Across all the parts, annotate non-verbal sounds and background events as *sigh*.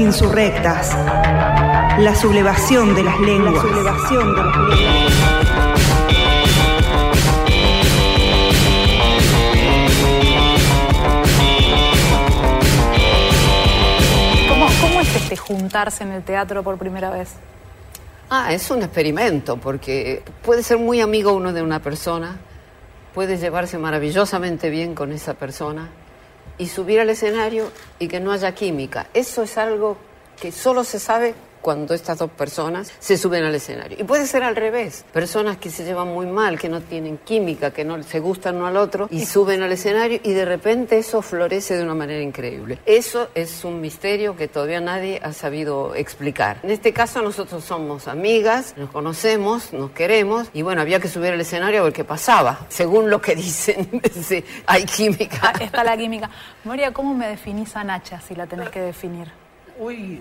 Insurrectas. La sublevación de las lenguas. La sublevación de las lenguas. ¿Cómo, ¿Cómo es este juntarse en el teatro por primera vez? Ah, es un experimento, porque puede ser muy amigo uno de una persona, puede llevarse maravillosamente bien con esa persona y subir al escenario y que no haya química. Eso es algo que solo se sabe cuando estas dos personas se suben al escenario. Y puede ser al revés, personas que se llevan muy mal, que no tienen química, que no se gustan uno al otro y suben al escenario y de repente eso florece de una manera increíble. Eso es un misterio que todavía nadie ha sabido explicar. En este caso nosotros somos amigas, nos conocemos, nos queremos y bueno, había que subir al escenario a ver qué pasaba. Según lo que *laughs* dicen, sí, hay química. Ah, está la química. Moria, ¿cómo me definís a Nacha si la tenés que definir? Uy,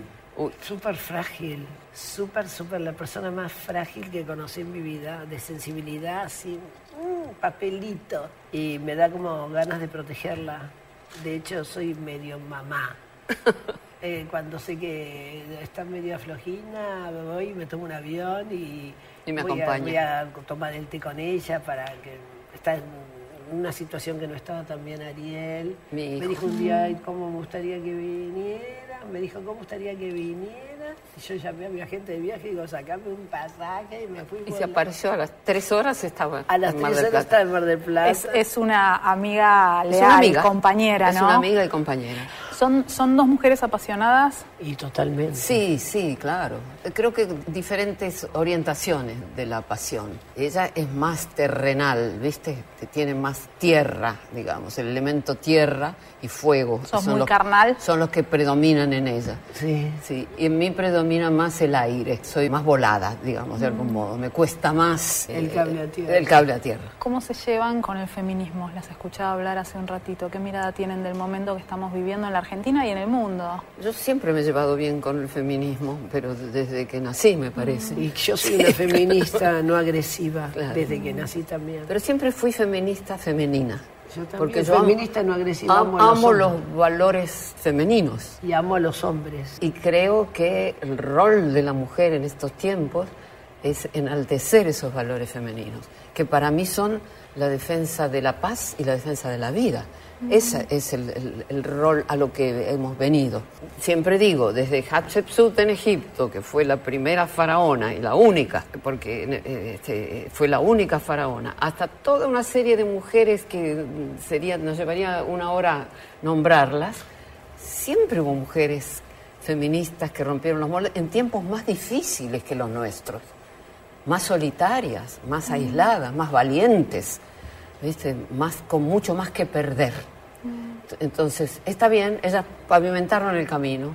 súper frágil, súper, súper, la persona más frágil que conocí en mi vida, de sensibilidad, así, un papelito. Y me da como ganas de protegerla. De hecho, soy medio mamá. *laughs* Eh, cuando sé que está medio flojina, me voy, me tomo un avión y, Y me voy, a, voy a tomar el té con ella para que está en una situación que no estaba tan bien Ariel. Mi Me dijo un día, "Ay, ¿cómo me gustaría que viniera? Me dijo, ¿cómo gustaría que viniera? Y yo llamé a mi agente de viaje y digo, sacame un pasaje y me fui. Y se apareció a las tres horas, estaba A las en Mar tres del horas estaba en Mar del Plata. Es, es una amiga Es leal una amiga. y compañera, Es ¿no? una amiga y compañera. Son, son dos mujeres apasionadas. Y totalmente. Sí, sí, claro. Creo que diferentes orientaciones de la pasión. Ella es más terrenal, ¿viste? Tiene más tierra, digamos, el elemento tierra y fuego. Sos muy los, carnal. Son los que predominan en ella. Sí. Sí, y en mí predomina más el aire. Soy más volada, digamos, de algún modo. Me cuesta más... El eh, cable a tierra. El cable a tierra. ¿Cómo se llevan con el feminismo? Las escuchaba hablar hace un ratito. ¿Qué mirada tienen del momento que estamos viviendo en la Argentina y en el mundo? Yo siempre me he llevado bien con el feminismo, pero desde que nací, me parece. Y yo *laughs* soy una feminista no agresiva Claro. desde que nací también. Pero siempre fui feminista femenina. yo también Porque yo amo- feminista no agresiva Am- amo, a los, amo los valores femeninos y amo a los hombres. y creo que el rol de la mujer en estos tiempos es enaltecer esos valores femeninos, que para mí son la defensa de la paz y la defensa de la vida. Ese es el, el- el rol a lo que hemos venido. Siempre digo, desde Hatshepsut en Egipto, que fue la primera faraona y la única, porque eh, este, fue la única faraona, hasta toda una serie de mujeres que mm, sería, nos llevaría una hora nombrarlas, siempre hubo mujeres feministas que rompieron los moldes en tiempos más difíciles que los nuestros, más solitarias, más aisladas, más valientes, ¿viste? Más, con mucho más que perder. Entonces, está bien, ellas pavimentaron el camino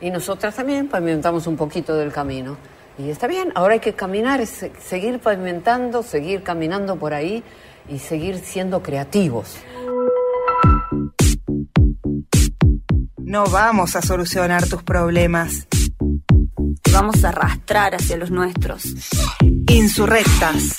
y nosotras también pavimentamos un poquito del camino. Y está bien, ahora hay que caminar, es seguir pavimentando, seguir caminando por ahí y seguir siendo creativos. No vamos a solucionar tus problemas. Vamos a arrastrar hacia los nuestros. Insurrectas.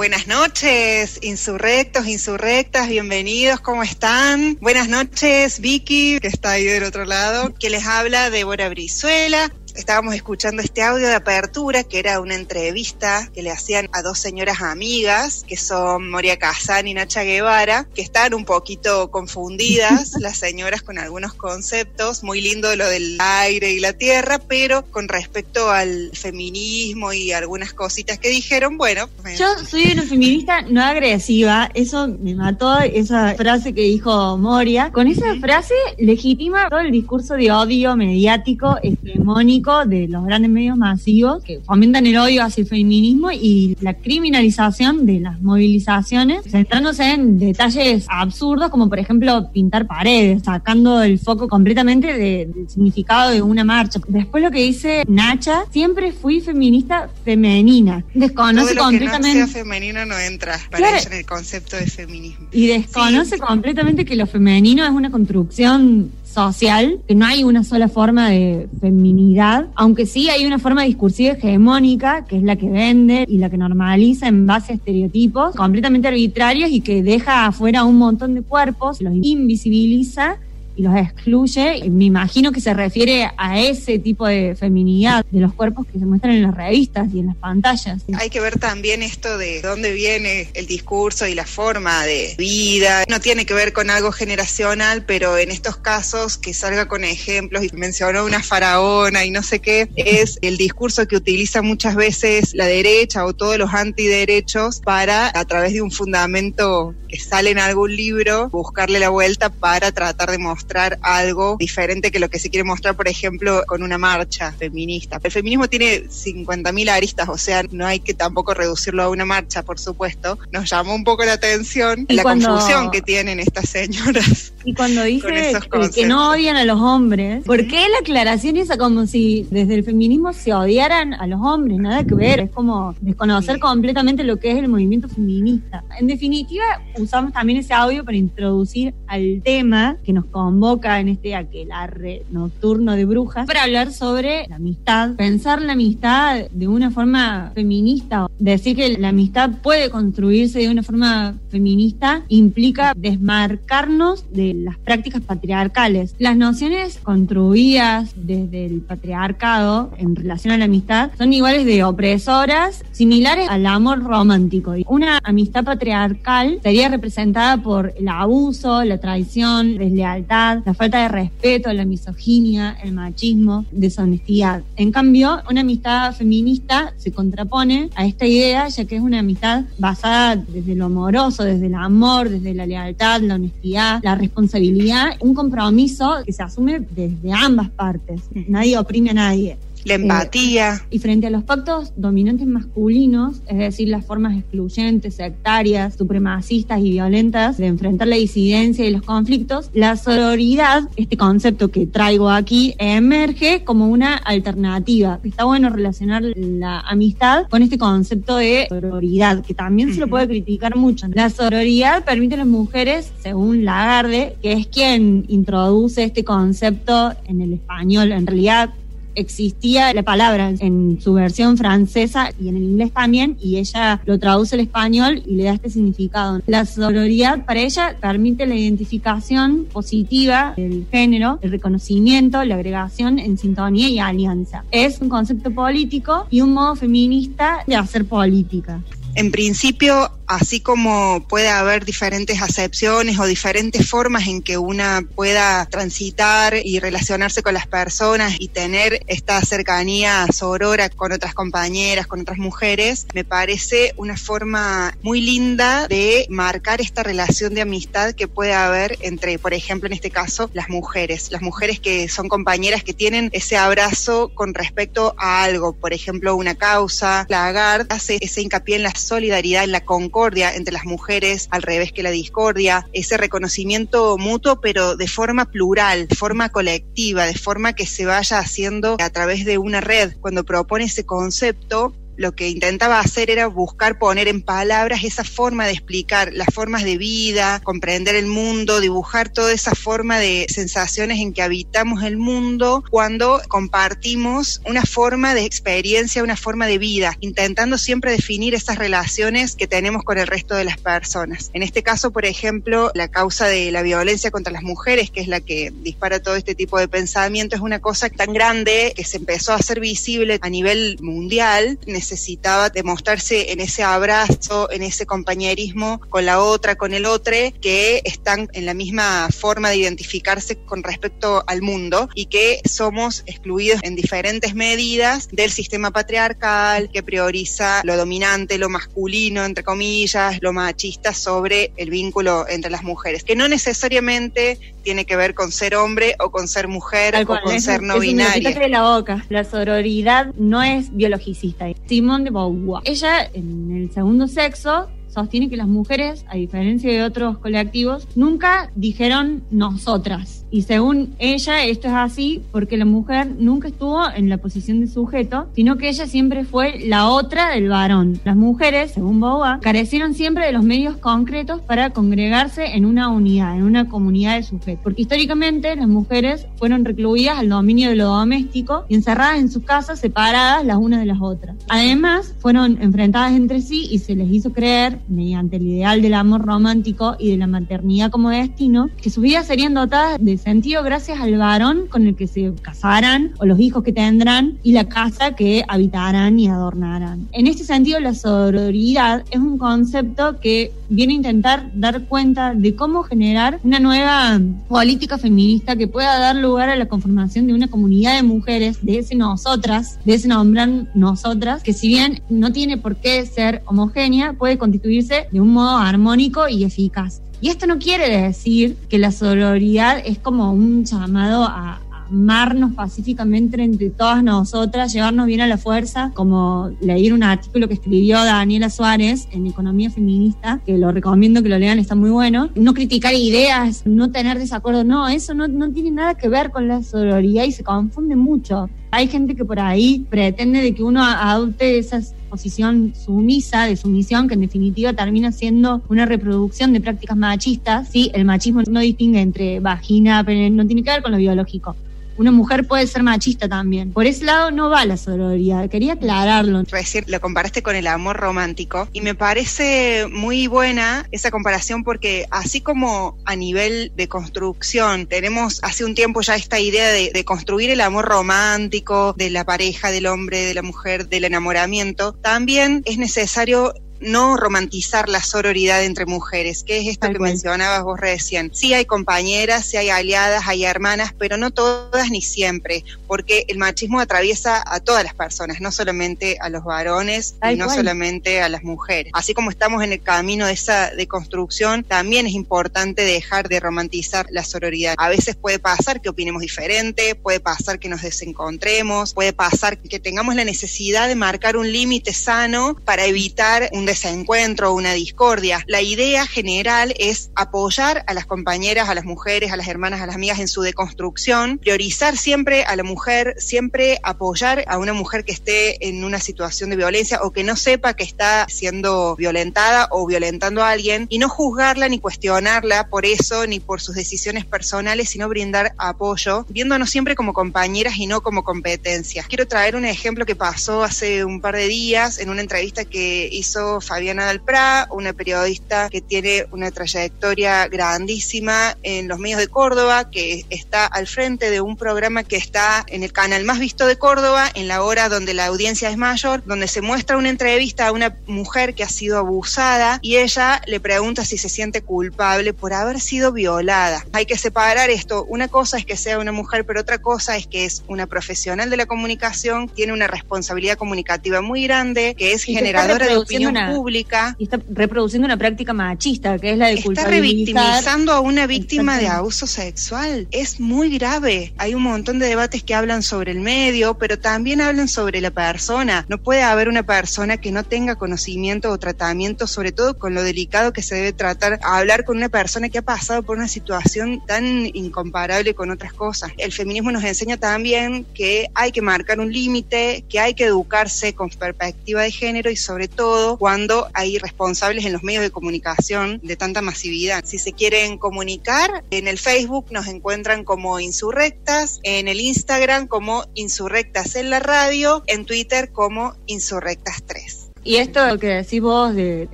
Buenas noches, insurrectos, insurrectas, bienvenidos, ¿cómo están? Buenas noches, Vicky, que está ahí del otro lado, que les habla Débora Brizuela. Estábamos escuchando este audio de apertura, que era una entrevista que le hacían a dos señoras amigas, que son Moria Kazan y Nacha Guevara, que están un poquito confundidas, *laughs* las señoras con algunos conceptos, muy lindo lo del aire y la tierra, pero con respecto al feminismo y algunas cositas que dijeron, bueno, me- Yo soy una feminista no agresiva, eso me mató esa frase que dijo Moria. Con esa frase legitima todo el discurso de odio mediático, hegemónico de los grandes medios masivos que fomentan el odio hacia el feminismo y la criminalización de las movilizaciones, centrándose en detalles absurdos como por ejemplo pintar paredes, sacando el foco completamente de- del significado de una marcha. Después lo que dice Nacha, siempre fui feminista femenina. Desconoce todo lo que no completamente sea femenino no entra para Claro. ella en el concepto de feminismo. y desconoce completamente que lo femenino es una construcción social, que no hay una sola forma de feminidad, aunque sí hay una forma discursiva hegemónica, que es la que vende y la que normaliza en base a estereotipos completamente arbitrarios y que deja afuera un montón de cuerpos, los invisibiliza los excluye. me imagino que se refiere a ese tipo de feminidad de los cuerpos que se muestran en las revistas y en las pantallas. Hay que ver también esto de dónde viene el discurso y la forma de vida. No tiene que ver con algo generacional, pero en estos casos que salga con ejemplos y mencionó una faraona y no sé qué, es el discurso que utiliza muchas veces la derecha o todos los antiderechos para, a través de un fundamento que sale en algún libro, buscarle la vuelta para tratar de mostrar algo diferente que lo que se quiere mostrar, por ejemplo, con una marcha feminista. El feminismo tiene 50.000 aristas, o sea, no hay que tampoco reducirlo a una marcha, por supuesto. Nos llamó un poco la atención la confusión que tienen estas señoras. Y cuando *laughs* dice que no odian a los hombres, ¿por qué la aclaración esa como si desde el feminismo se odiaran a los hombres? Nada que ver, es como desconocer completamente lo que es el movimiento feminista. En definitiva, usamos también ese audio para introducir al tema que nos convoca en este aquelarre nocturno de brujas para hablar sobre la amistad, pensar la amistad de una forma feminista, decir que la amistad puede construirse de una forma feminista implica desmarcarnos de las prácticas patriarcales. Las nociones construidas desde el patriarcado en relación a la amistad son iguales de opresoras, similares al amor romántico. Una amistad patriarcal sería representada por el abuso, la traición, deslealtad, la falta de respeto, la misoginia, el machismo, deshonestidad. En cambio, una amistad feminista se contrapone a esta idea, ya que es una amistad basada desde lo amoroso, desde el amor, desde la lealtad, la honestidad, la responsabilidad, un compromiso que se asume desde ambas partes. Nadie oprime a nadie. La empatía. y frente a los pactos dominantes masculinos, es decir, las formas excluyentes, sectarias, supremacistas y violentas de enfrentar la disidencia y los conflictos, la sororidad, este concepto que traigo aquí, emerge como una alternativa. Está bueno relacionar la amistad con este concepto de sororidad, que también se lo puede criticar mucho. La sororidad permite a las mujeres, según Lagarde, que es quien introduce este concepto en el español, en realidad existía la palabra en su versión francesa y en el inglés también, y ella lo traduce al español y le da este significado. La sororidad para ella permite la identificación positiva del género, el reconocimiento, la agregación en sintonía y alianza. Es un concepto político y un modo feminista de hacer política. En principio, así como puede haber diferentes acepciones o diferentes formas en que una pueda transitar y relacionarse con las personas y tener esta cercanía sorora con otras compañeras, con otras mujeres, me parece una forma muy linda de marcar esta relación de amistad que puede haber entre, por ejemplo, en este caso, las mujeres. Las mujeres que son compañeras que tienen ese abrazo con respecto a algo, por ejemplo, una causa. La Agard hace ese hincapié en la solidaridad, en la concordia entre las mujeres, al revés que la discordia, ese reconocimiento mutuo, pero de forma plural, de forma colectiva, de forma que se vaya haciendo a través de una red. Cuando propone ese concepto, lo que intentaba hacer era buscar poner en palabras esa forma de explicar las formas de vida, comprender el mundo, dibujar toda esa forma de sensaciones en que habitamos el mundo cuando compartimos una forma de experiencia, una forma de vida, intentando siempre definir esas relaciones que tenemos con el resto de las personas. En este caso, por ejemplo, la causa de la violencia contra las mujeres, que es la que dispara todo este tipo de pensamiento, es una cosa tan grande que se empezó a hacer visible a nivel mundial necesitaba demostrarse en ese abrazo, en ese compañerismo con la otra, con el otro, que están en la misma forma de identificarse con respecto al mundo y que somos excluidos en diferentes medidas del sistema patriarcal que prioriza lo dominante, lo masculino, entre comillas, lo machista sobre el vínculo entre las mujeres, que no necesariamente tiene que ver con ser hombre o con ser mujer o con ser no binaria. de la boca. La sororidad no es biologicista. Simone de Beauvoir. Ella, en el segundo sexo, sostiene que las mujeres, a diferencia de otros colectivos, nunca dijeron nosotras. Y según ella, esto es así porque la mujer nunca estuvo en la posición de sujeto, sino que ella siempre fue la otra del varón. Las mujeres, según Boba, carecieron siempre de los medios concretos para congregarse en una unidad, en una comunidad de sujetos. Porque históricamente las mujeres fueron recluidas al dominio de lo doméstico y encerradas en sus casas, separadas las unas de las otras. Además, fueron enfrentadas entre sí y se les hizo creer, mediante el ideal del amor romántico y de la maternidad como destino, que sus vidas serían dotadas de sentido gracias al varón con el que se casarán o los hijos que tendrán y la casa que habitarán y adornarán. En este sentido, la sororidad es un concepto que viene a intentar dar cuenta de cómo generar una nueva política feminista que pueda dar lugar a la conformación de una comunidad de mujeres, de ese nosotras, de ese nombrar nosotras, que si bien no tiene por qué ser homogénea, puede constituirse de un modo armónico y eficaz. Y esto no quiere decir que la sororidad es como un llamado a, amarnos pacíficamente entre todas nosotras, llevarnos bien a la fuerza, como leer un artículo que escribió Daniela Suárez en Economía Feminista, que lo recomiendo que lo lean, está muy bueno. No criticar ideas, no tener desacuerdo, no, eso no, no tiene nada que ver con la sororidad y se confunde mucho. Hay gente que por ahí pretende de que uno adopte esa posición sumisa, de sumisión, que en definitiva termina siendo una reproducción de prácticas machistas. Sí, el machismo no distingue entre vagina, pero no tiene que ver con lo biológico una mujer puede ser machista también. Por ese lado no va la sororidad, quería aclararlo. Decir, lo comparaste con el amor romántico y me parece muy buena esa comparación porque así como a nivel de construcción tenemos hace un tiempo ya esta idea de, de construir el amor romántico de la pareja, del hombre, de la mujer, del enamoramiento, también es necesario no romantizar la sororidad entre mujeres, que es esto que mencionabas vos recién. Sí hay compañeras, sí hay aliadas, hay hermanas, pero no todas ni siempre, porque el machismo atraviesa a todas las personas, no solamente a los varones y no solamente a las mujeres. Así como estamos en el camino de esa deconstrucción, también es importante dejar de romantizar la sororidad. A veces puede pasar que opinemos diferente, puede pasar que nos desencontremos, puede pasar que tengamos la necesidad de marcar un límite sano para evitar un desencuentro una discordia. La idea general es apoyar a las compañeras, a las mujeres, a las hermanas, a las amigas en su deconstrucción, priorizar siempre a la mujer, siempre apoyar a una mujer que esté en una situación de violencia o que no sepa que está siendo violentada o violentando a alguien y no juzgarla ni cuestionarla por eso ni por sus decisiones personales, sino brindar apoyo, viéndonos siempre como compañeras y no como competencias. Quiero traer un ejemplo que pasó hace un par de días en una entrevista que hizo Fabiana Dalprá, una periodista que tiene una trayectoria grandísima en los medios de Córdoba, que está al frente de un programa que está en el canal más visto de Córdoba, en la hora donde la audiencia es mayor, donde se muestra una entrevista a una mujer que ha sido abusada y ella le pregunta si se siente culpable por haber sido violada. Hay que separar esto. Una cosa es que sea una mujer, pero otra cosa es que es una profesional de la comunicación, tiene una responsabilidad comunicativa muy grande, que es generadora de opinión pública. Y está reproduciendo una práctica machista, que es la de Está revictimizando a una víctima de abuso sexual. Es muy grave. Hay un montón de debates que hablan sobre el medio, pero también hablan sobre la persona. No puede haber una persona que no tenga conocimiento o tratamiento, sobre todo con lo delicado que se debe tratar, a hablar con una persona que ha pasado por una situación tan incomparable con otras cosas. El feminismo nos enseña también que hay que marcar un límite, que hay que educarse con perspectiva de género y sobre todo cuando hay responsables en los medios de comunicación de tanta masividad. Si se quieren comunicar, en el Facebook nos encuentran como Insurrectas, en el Instagram como Insurrectas en la radio, en Twitter como Insurrectas 3. Y esto que decís vos del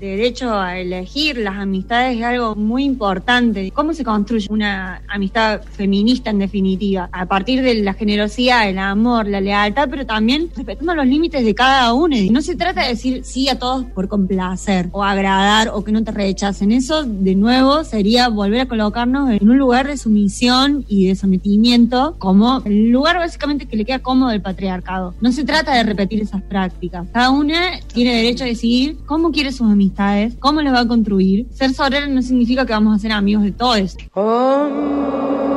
derecho a elegir las amistades es algo muy importante. ¿Cómo se construye una amistad feminista en definitiva? A partir de la generosidad, el amor, la lealtad, pero también respetando los límites de cada uno. No se trata de decir sí a todos por complacer o agradar o que no te rechacen. Eso, de nuevo, sería volver a colocarnos en un lugar de sumisión y de sometimiento como el lugar básicamente que le queda cómodo del patriarcado. No se trata de repetir esas prácticas. Cada una tiene derecho a decidir cómo quiere sus amistades, cómo las va a construir. Ser sorero no significa que vamos a ser amigos de todos. Me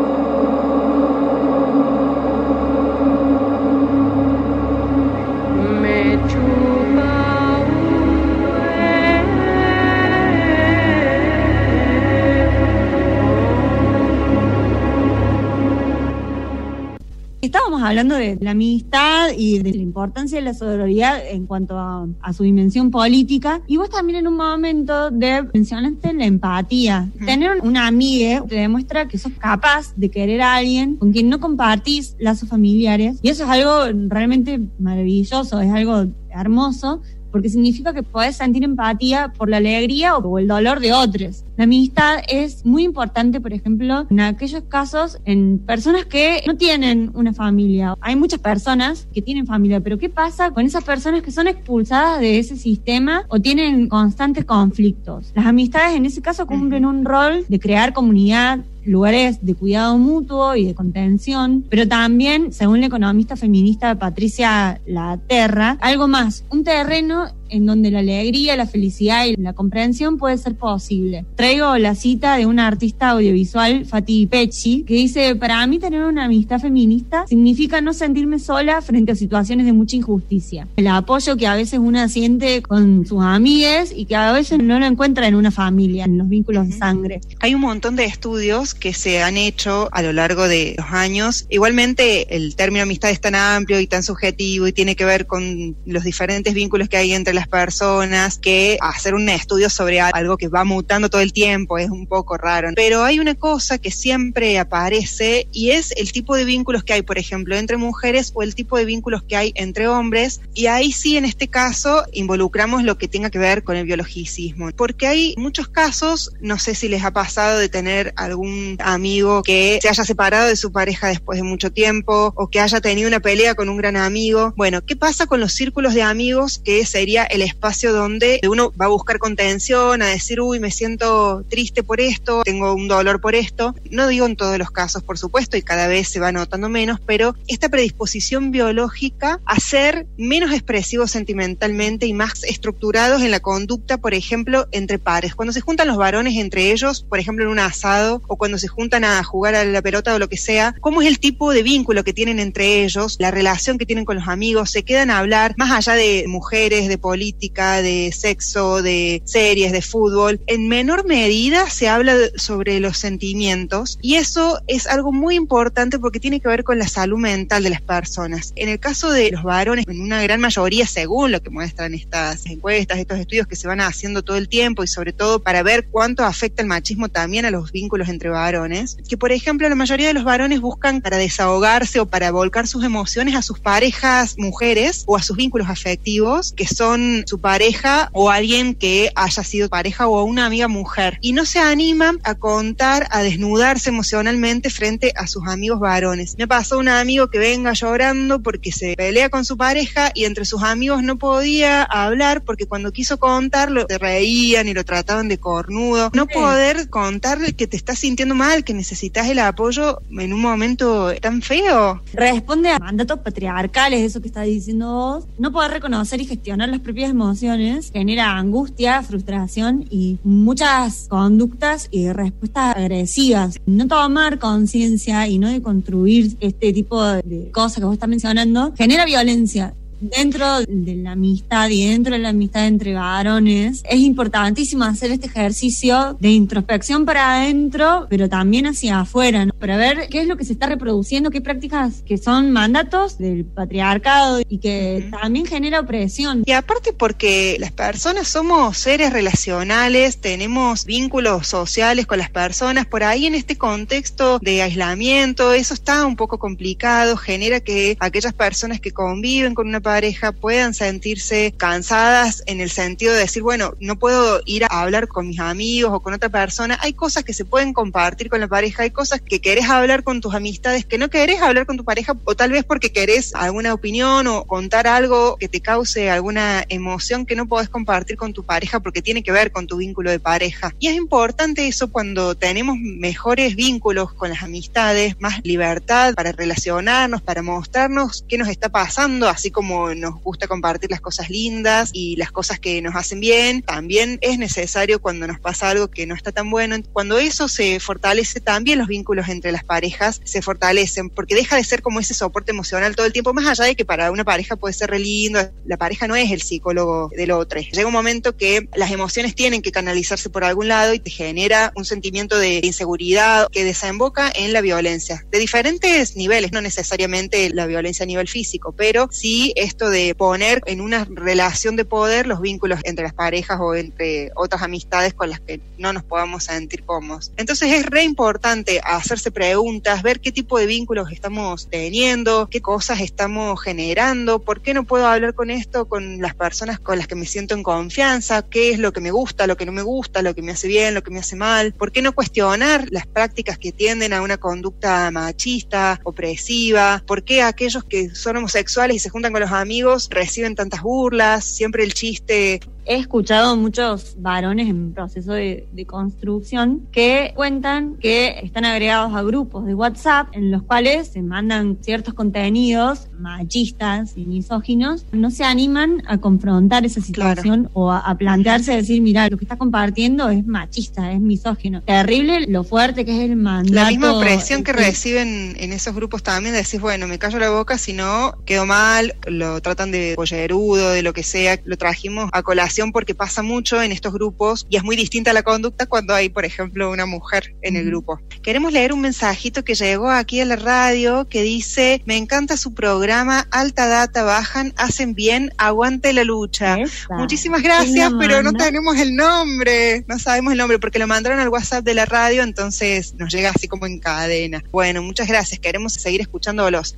hablando de la amistad y de la importancia de la sororidad en cuanto a, su dimensión política. Y vos también en un momento de mencionaste la empatía. Tener una amiga te demuestra que sos capaz de querer a alguien con quien no compartís lazos familiares. Y eso es algo realmente maravilloso, es algo hermoso porque significa que podés sentir empatía por la alegría o el dolor de otros. La amistad es muy importante, por ejemplo, en aquellos casos en personas que no tienen una familia. Hay muchas personas que tienen familia, pero ¿qué pasa con esas personas que son expulsadas de ese sistema o tienen constantes conflictos? Las amistades en ese caso cumplen un rol de crear comunidad, lugares de cuidado mutuo y de contención, pero también, según la economista feminista Patricia Laterra, algo más, un terreno en donde la alegría, la felicidad y la comprensión puede ser posible. Traigo la cita de una artista audiovisual, Fatih Pecci, que dice, para mí tener una amistad feminista significa no sentirme sola frente a situaciones de mucha injusticia. El apoyo que a veces una siente con sus amigas y que a veces no lo encuentra en una familia, en los vínculos de sangre. Hay un montón de estudios que se han hecho a lo largo de los años. Igualmente, el término amistad es tan amplio y tan subjetivo y tiene que ver con los diferentes vínculos que hay entre las personas que hacer un estudio sobre algo que va mutando todo el tiempo es un poco raro. Pero hay una cosa que siempre aparece y es el tipo de vínculos que hay, por ejemplo, entre mujeres o el tipo de vínculos que hay entre hombres. Y ahí sí, en este caso, involucramos lo que tenga que ver con el biologicismo. Porque hay muchos casos, no sé si les ha pasado de tener algún amigo que se haya separado de su pareja después de mucho tiempo o que haya tenido una pelea con un gran amigo. Bueno, ¿qué pasa con los círculos de amigos que sería el espacio donde uno va a buscar contención, a decir, uy, me siento triste por esto, tengo un dolor por esto. No digo en todos los casos, por supuesto, y cada vez se va notando menos, pero esta predisposición biológica a ser menos expresivos sentimentalmente y más estructurados en la conducta, por ejemplo, entre pares. Cuando se juntan los varones entre ellos, por ejemplo, en un asado, o cuando se juntan a jugar a la pelota o lo que sea, ¿cómo es el tipo de vínculo que tienen entre ellos, la relación que tienen con los amigos? Se quedan a hablar más allá de mujeres, de política, de sexo, de series, de fútbol. En menor medida se habla sobre los sentimientos y eso es algo muy importante porque tiene que ver con la salud mental de las personas. En el caso de los varones, en una gran mayoría, según lo que muestran estas encuestas, estos estudios que se van haciendo todo el tiempo y sobre todo para ver cuánto afecta el machismo también a los vínculos entre varones, que por ejemplo la mayoría de los varones buscan para desahogarse o para volcar sus emociones a sus parejas mujeres o a sus vínculos afectivos, que son su pareja o alguien que haya sido pareja o una amiga mujer. Y no se animan a contar, a desnudarse emocionalmente frente a sus amigos varones. Me pasó un amigo que venga llorando porque se pelea con su pareja y entre sus amigos no podía hablar porque cuando quiso contarlo se reían y lo trataban de cornudo. No poder contarle que te estás sintiendo mal, que necesitas el apoyo en un momento tan feo. Responde a mandatos patriarcales, eso que estás diciendo vos. No poder reconocer y gestionar las propias emociones genera angustia, frustración y muchas conductas y respuestas agresivas. No tomar conciencia y no de construir este tipo de cosas que vos estás mencionando genera violencia dentro de la amistad y dentro de la amistad entre varones, es importantísimo hacer este ejercicio de introspección para adentro, pero también hacia afuera, ¿no? para ver qué es lo que se está reproduciendo, qué prácticas que son mandatos del patriarcado y que también genera opresión. Y aparte porque las personas somos seres relacionales, tenemos vínculos sociales con las personas, por ahí en este contexto de aislamiento, eso está un poco complicado, genera que aquellas personas que conviven con una pareja puedan sentirse cansadas en el sentido de decir, bueno, no puedo ir a hablar con mis amigos o con otra persona. Hay cosas que se pueden compartir con la pareja, hay cosas que querés hablar con tus amistades que no querés hablar con tu pareja o tal vez porque querés alguna opinión o contar algo que te cause alguna emoción que no podés compartir con tu pareja porque tiene que ver con tu vínculo de pareja. Y es importante eso cuando tenemos mejores vínculos con las amistades, más libertad para relacionarnos, para mostrarnos qué nos está pasando, así como nos gusta compartir las cosas lindas y las cosas que nos hacen bien, también es necesario cuando nos pasa algo que no está tan bueno. Cuando eso se fortalece, también los vínculos entre las parejas se fortalecen, porque deja de ser como ese soporte emocional todo el tiempo, más allá de que para una pareja puede ser re lindo, la pareja no es el psicólogo del otro. Llega un momento que las emociones tienen que canalizarse por algún lado y te genera un sentimiento de inseguridad que desemboca en la violencia, de diferentes niveles, no necesariamente la violencia a nivel físico, pero sí esto de poner en una relación de poder los vínculos entre las parejas o entre otras amistades con las que no nos podamos sentir cómodos. Entonces es re importante hacerse preguntas, ver qué tipo de vínculos estamos teniendo, qué cosas estamos generando, por qué no puedo hablar con esto con las personas con las que me siento en confianza, qué es lo que me gusta, lo que no me gusta, lo que me hace bien, lo que me hace mal, por qué no cuestionar las prácticas que tienden a una conducta machista, opresiva, por qué aquellos que son homosexuales y se juntan con los amigos reciben tantas burlas, siempre el chiste he escuchado muchos varones en proceso de, construcción que cuentan que están agregados a grupos de WhatsApp en los cuales se mandan ciertos contenidos machistas y misóginos, no se animan a confrontar esa situación o a, plantearse decir, mira, lo que está compartiendo es machista, es misógino. Terrible lo fuerte que es el mandato. La misma presión que reciben en esos grupos también, de decir, bueno, me callo la boca, si no, quedo mal, lo tratan de pollerudo, de lo que sea, lo trajimos a colación porque pasa mucho en estos grupos y es muy distinta la conducta cuando hay, por ejemplo, una mujer en el grupo. Queremos leer un mensajito que llegó aquí a la radio que dice, me encanta su programa, alta data, bajan, hacen bien, aguante la lucha. Muchísimas gracias, pero no tenemos el nombre, no sabemos el nombre porque lo mandaron al WhatsApp de la radio, entonces nos llega así como en cadena. Bueno, muchas gracias, queremos seguir escuchándolos.